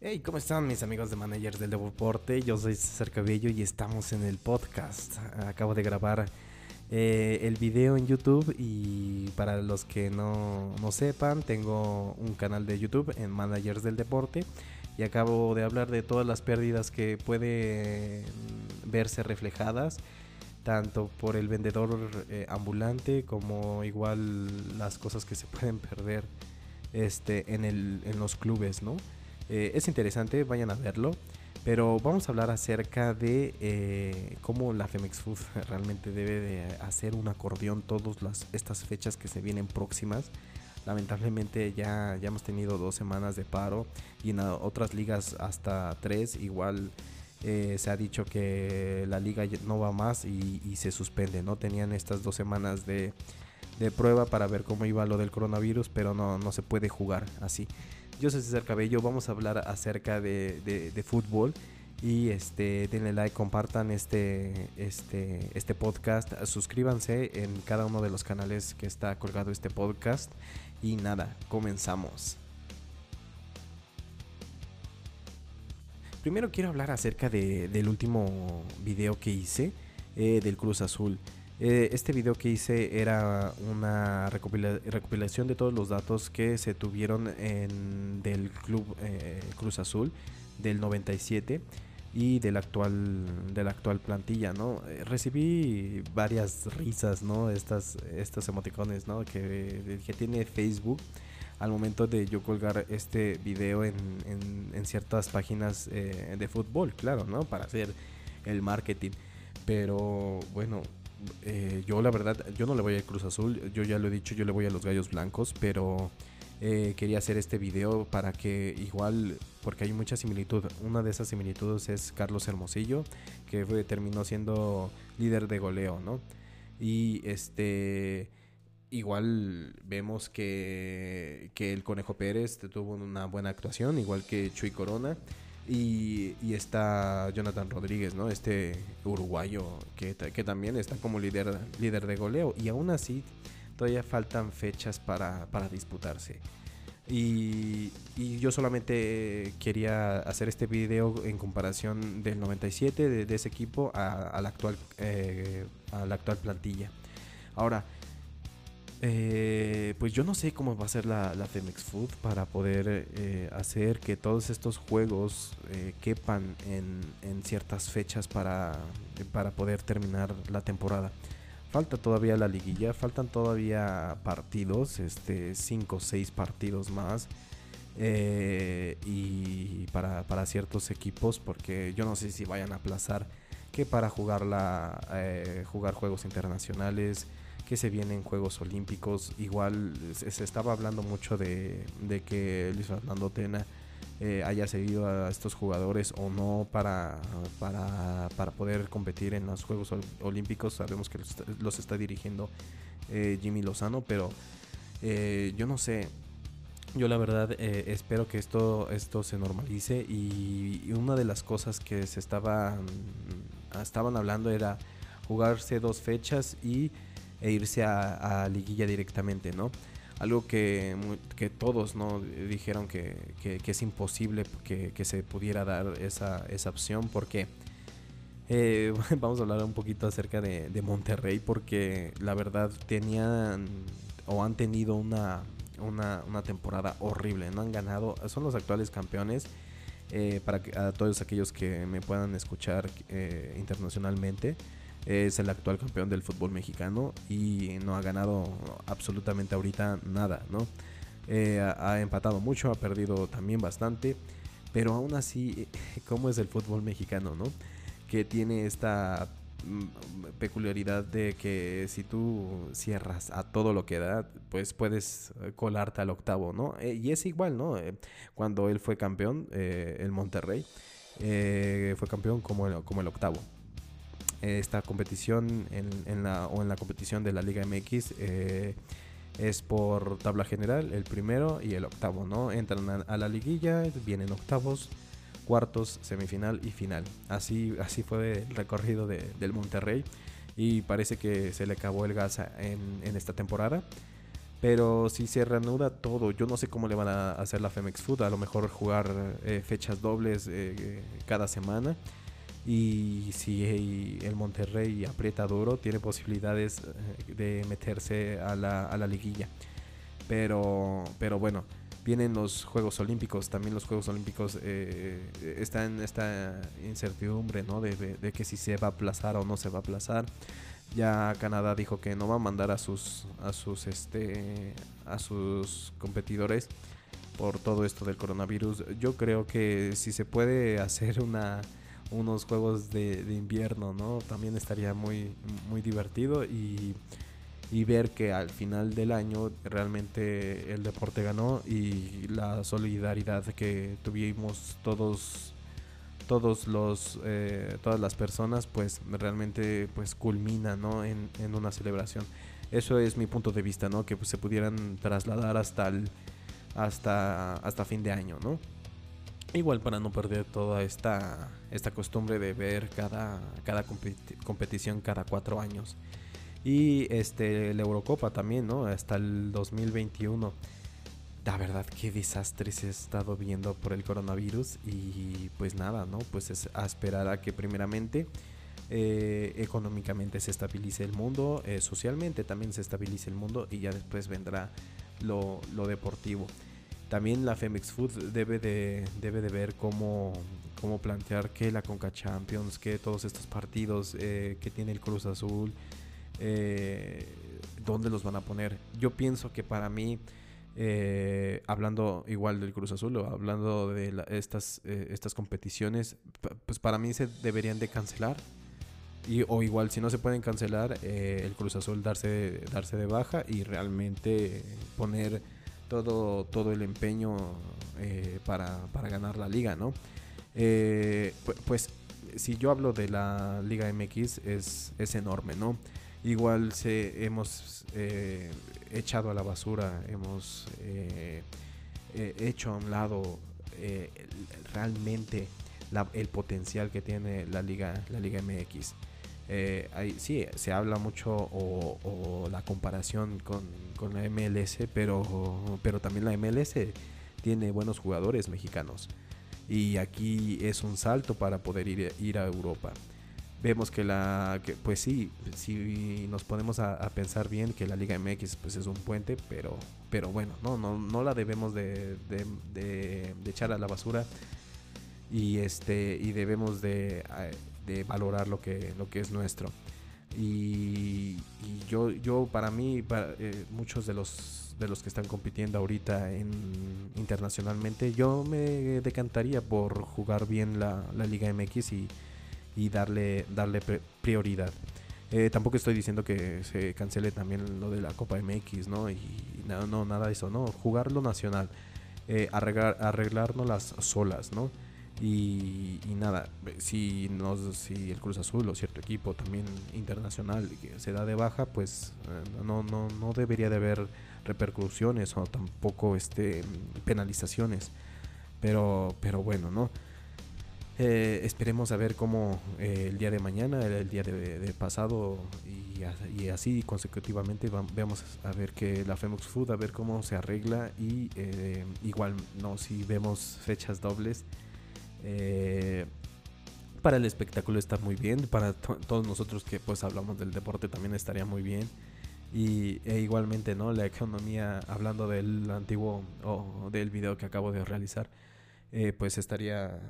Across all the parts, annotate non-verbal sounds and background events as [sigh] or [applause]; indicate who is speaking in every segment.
Speaker 1: Hey, ¿cómo están mis amigos de Managers del Deporte? Yo soy César Cabello y estamos en el podcast. Acabo de grabar eh, el video en YouTube y para los que no, no sepan, tengo un canal de YouTube en Managers del Deporte y acabo de hablar de todas las pérdidas que pueden verse reflejadas tanto por el vendedor eh, ambulante como igual las cosas que se pueden perder este, en, el, en los clubes, ¿no? Eh, es interesante, vayan a verlo. Pero vamos a hablar acerca de eh, cómo la Femex Food [laughs] realmente debe de hacer un acordeón todas las, estas fechas que se vienen próximas. Lamentablemente ya, ya hemos tenido dos semanas de paro y en otras ligas hasta tres. Igual eh, se ha dicho que la liga no va más y, se suspende. No tenían estas dos semanas de, de, prueba para ver cómo iba lo del coronavirus, pero no, no se puede jugar así. Yo soy César Cabello, vamos a hablar acerca de, fútbol. Y este, denle like, compartan este, este, este podcast, suscríbanse en cada uno de los canales que está colgado este podcast. Y nada, comenzamos. Primero quiero hablar acerca del último video que hice eh, del Cruz Azul. Eh, este video que hice era una recopilación de todos los datos que se tuvieron en, del club eh, Cruz Azul del 97 y del actual de la actual plantilla, ¿no? Eh, recibí varias risas, ¿no? Estas estos emoticones, ¿no? Que, que tiene Facebook al momento de yo colgar este video en, en, ciertas páginas de fútbol, claro, ¿no? Para hacer el marketing. Pero bueno, eh, yo la verdad, yo no le voy al Cruz Azul, yo ya lo he dicho, yo le voy a los Gallos Blancos, pero eh, quería hacer este video para que igual, porque hay mucha similitud, una de esas similitudes es Carlos Hermosillo, que terminó siendo líder de goleo, ¿no? Y este... Igual vemos que, que el Conejo Pérez tuvo una buena actuación, igual que Chuy Corona. Y, está Jonathan Rodríguez, ¿no? Este uruguayo que, que, también está como líder, líder de goleo. Y aún así, todavía faltan fechas para, disputarse. Y, yo solamente quería hacer este video en comparación del 97 de, ese equipo a, la actual, eh, a la actual plantilla. Ahora, eh, pues yo no sé cómo va a ser la, la Food para poder eh, hacer que todos estos juegos eh, quepan en, ciertas fechas para, para poder terminar la temporada. Falta todavía la liguilla, faltan todavía partidos, este 5 o 6 partidos más. y para, para, ciertos equipos, porque yo no sé si vayan a aplazar que para jugar, la, jugar juegos internacionales que se vienen Juegos Olímpicos. Igual se, estaba hablando mucho de, que Luis Fernando Tena eh, haya seguido a estos jugadores o no para, para, poder competir en los Juegos Olímpicos. Sabemos que los, está dirigiendo eh, Jimmy Lozano, pero eh, yo no sé. Yo la verdad espero que esto, esto se normalice y, una de las cosas que se estaban, estaban hablando era jugarse dos fechas y e irse a, liguilla directamente, ¿no? Algo que, que todos ¿no? dijeron que, es imposible que, se pudiera dar esa, esa opción porque eh, [laughs] vamos a hablar un poquito acerca de, Monterrey porque la verdad tenían o han tenido una, una, temporada horrible, no han ganado, son los actuales campeones. Eh, para todos aquellos que me puedan escuchar eh, internacionalmente, es el actual campeón del fútbol mexicano y no ha ganado absolutamente ahorita nada, ¿no? Eh, ha, empatado mucho, ha perdido también bastante, pero aún así, [laughs] ¿cómo es el fútbol mexicano, no? Que tiene esta mm, peculiaridad de que si tú cierras a todo lo que da, pues puedes colarte al octavo, ¿no? Eh, y es igual, ¿no? Eh, cuando él fue campeón, el Monterrey, fue campeón como como el octavo esta competición o en la competición de la Liga MX eh, es por tabla general, el primero y el octavo, ¿no? Entran a, la liguilla, vienen octavos, cuartos, semifinal y final. Así, así fue el recorrido del Monterrey y parece que se le acabó el gas en, esta temporada. Pero si se reanuda todo, yo no sé cómo le van a hacer la Femex Food, a lo mejor jugar eh, fechas dobles eh, cada semana. Y si el Monterrey aprieta duro, tiene posibilidades eh, de meterse a la, a la liguilla. Pero, pero bueno, vienen los Juegos Olímpicos. También los Juegos Olímpicos están en esta incertidumbre, ¿no? De, de, que si se va a aplazar o no se va a aplazar. Ya Canadá dijo que no va a mandar a sus a sus este a sus competidores por todo esto del coronavirus. Yo creo que si se puede hacer una unos juegos de, invierno, ¿no? También estaría muy muy divertido y ver que al final del año realmente el deporte ganó y la solidaridad que tuvimos todos todos los eh, todas las personas pues realmente pues culmina ¿no? en, una celebración eso es mi punto de vista no que pues, se pudieran trasladar hasta el hasta hasta fin de año no igual para no perder toda esta esta costumbre de ver cada cada competición cada cuatro años y este la Eurocopa también no hasta el 2021 la verdad qué desastre se ha estado viendo por el coronavirus y pues nada, ¿no? Pues es a esperar a que primeramente eh, económicamente se estabilice el mundo, eh, socialmente también se estabilice el mundo y ya después vendrá lo, deportivo. También la Femex Food debe de, debe de ver cómo, cómo plantear que la Conca Champions, que todos estos partidos eh, que tiene el Cruz Azul, dónde los van a poner. Yo pienso que para mí eh, hablando igual del Cruz Azul o hablando de estas, eh, estas competiciones, pues para mí se deberían de cancelar. Y, o igual si no se pueden cancelar, eh, el Cruz Azul darse, darse de baja y realmente poner todo, todo el empeño para, para, ganar la liga, ¿no? pues si yo hablo de la Liga MX es, es enorme, ¿no? Igual se, hemos eh, echado a la basura, hemos eh, eh, hecho a un lado realmente el potencial que tiene la Liga, la Liga MX. Sí, se habla mucho o, la comparación con, con, la MLS, pero, pero también la MLS tiene buenos jugadores mexicanos. Y aquí es un salto para poder ir, ir a Europa vemos que la pues sí si nos ponemos a, pensar bien que la Liga MX pues es un puente pero pero bueno no no no la debemos de, de, echar a la basura y este y debemos de, valorar lo que lo que es nuestro y, yo yo para mí eh, muchos de los de los que están compitiendo ahorita en, internacionalmente yo me decantaría por jugar bien la, la Liga MX y y darle, darle prioridad. Eh, tampoco estoy diciendo que se cancele también lo de la Copa MX, ¿no? Y, no, no, nada de eso, ¿no? Jugar lo nacional, eh, arreglar, arreglarnos las solas, ¿no? Y, nada, si, nos, si el Cruz Azul o cierto equipo también internacional se da de baja, pues eh, no, no, no debería de haber repercusiones o tampoco este, penalizaciones. Pero, pero bueno, ¿no? Eh, esperemos a ver cómo eh, el día de mañana, el, día de, pasado y, así consecutivamente vamos a ver que la Femox Food, a ver cómo se arregla y eh, igual no si vemos fechas dobles. Para el espectáculo está muy bien, para todos nosotros que pues hablamos del deporte también estaría muy bien. Y e igualmente, ¿no? La economía, hablando del antiguo o del video que acabo de realizar, pues estaría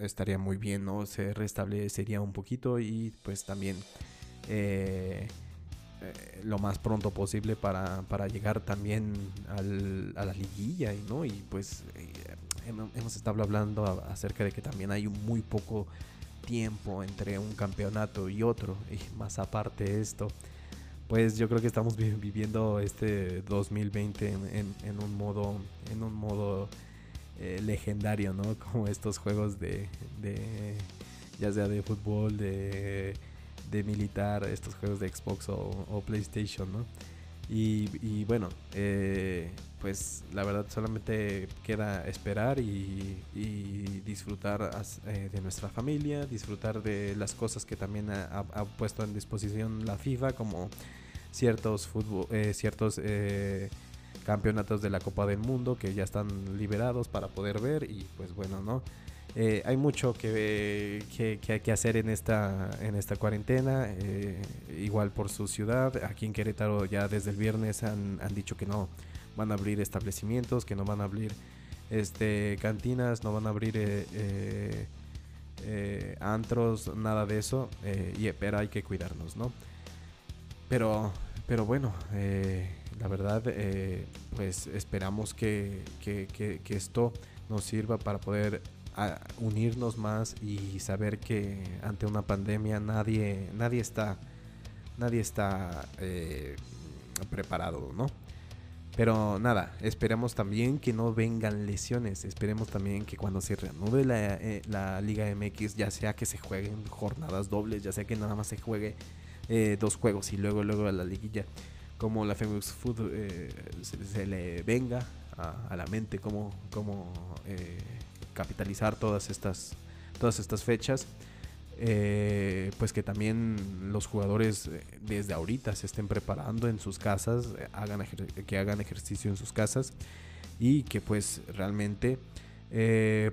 Speaker 1: estaría muy bien, ¿no? Se restablecería un poquito y pues también eh, eh, lo más pronto posible para, llegar también al, a la liguilla, ¿no? Y pues eh, hemos estado hablando acerca de que también hay muy poco tiempo entre un campeonato y otro, y más aparte de esto, pues yo creo que estamos viviendo este 2020 en, en un modo, en un modo eh, legendario, ¿no? Como estos juegos de, de ya sea de fútbol, de, de militar, estos juegos de Xbox o, PlayStation, ¿no? Y, bueno, eh, pues la verdad solamente queda esperar y, disfrutar eh, de nuestra familia, disfrutar de las cosas que también ha, puesto en disposición la FIFA, como ciertos, fútbol, eh, ciertos eh, campeonatos de la Copa del Mundo que ya están liberados para poder ver y pues bueno, ¿no? Eh, hay mucho que, que, hay que hacer en esta, en esta cuarentena, igual por su ciudad. Aquí en Querétaro ya desde el viernes han, han dicho que no van a abrir establecimientos, que no van a abrir este, cantinas, no van a abrir eh, eh, eh, antros, nada de eso. y, pero hay que cuidarnos, ¿no? Pero, pero bueno, la verdad, pues esperamos que, que, esto nos sirva para poder unirnos más y saber que ante una pandemia nadie, nadie está, nadie está preparado, ¿no? Pero nada, esperemos también que no vengan lesiones. Esperemos también que cuando se reanude la, eh, la Liga MX, ya sea que se jueguen jornadas dobles, ya sea que nada más se juegue eh, dos juegos y luego luego a la liguilla, como la Famous Food eh, se, le venga a, la mente, cómo, cómo capitalizar todas estas, todas estas fechas. Eh, pues que también los jugadores eh, desde ahorita se estén preparando en sus casas, eh, hagan que hagan ejercicio en sus casas y que pues realmente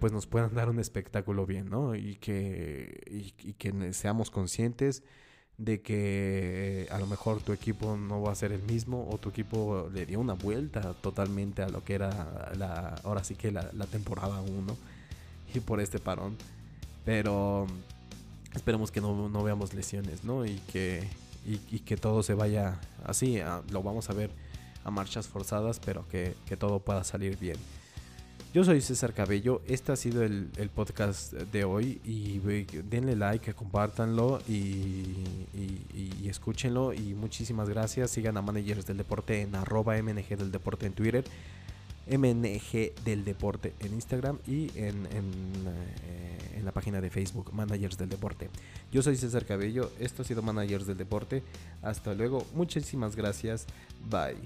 Speaker 1: pues nos puedan [laughs] dar un espectáculo bien, ¿no? Y que, y, que seamos conscientes de que a lo mejor tu equipo no va a ser el mismo o tu equipo le dio una vuelta totalmente a lo que era la, ahora sí que la, temporada 1 y por este parón. Pero esperemos que no, veamos lesiones, ¿no? Y que, y, que todo se vaya así, lo vamos a ver a marchas forzadas, pero que, todo pueda salir bien. Yo soy César Cabello, este ha sido el, podcast de hoy y denle like, compártanlo y, y, escúchenlo y muchísimas gracias. Sigan a Managers del Deporte en arroba MNG del Deporte en Twitter MNG del Deporte en Instagram y en, eh, en, la página de Facebook Managers del Deporte. Yo soy César Cabello, esto ha sido Managers del Deporte. Hasta luego, muchísimas gracias, bye.